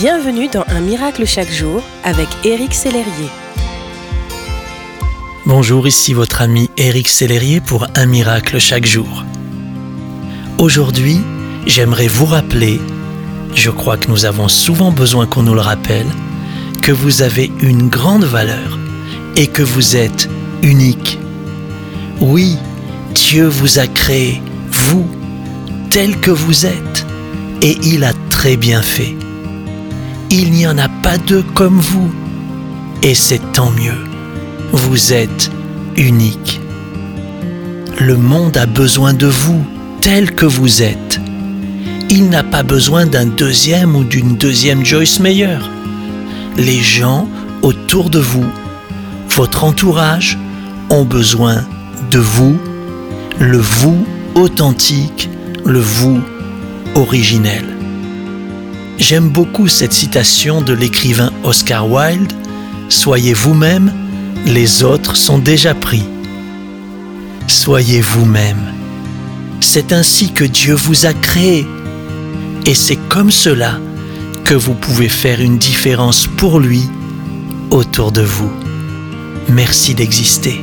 Bienvenue dans Un miracle chaque jour avec Éric Sellerier. Bonjour, ici votre ami Éric Sellerier pour Un miracle chaque jour. Aujourd'hui, j'aimerais vous rappeler, je crois que nous avons souvent besoin qu'on nous le rappelle, que vous avez une grande valeur et que vous êtes unique. Oui, Dieu vous a créé, vous, tel que vous êtes, et il a très bien fait. Il n'y en a pas deux comme vous, et c'est tant mieux. Vous êtes unique. Le monde a besoin de vous, tel que vous êtes. Il n'a pas besoin d'un deuxième ou d'une deuxième Joyce Meyer. Les gens autour de vous, votre entourage, ont besoin de vous, le vous authentique, le vous originel. J'aime beaucoup cette citation de l'écrivain Oscar Wilde Soyez vous-même, les autres sont déjà pris. Soyez vous-même. C'est ainsi que Dieu vous a créé. Et c'est comme cela que vous pouvez faire une différence pour lui autour de vous. Merci d'exister.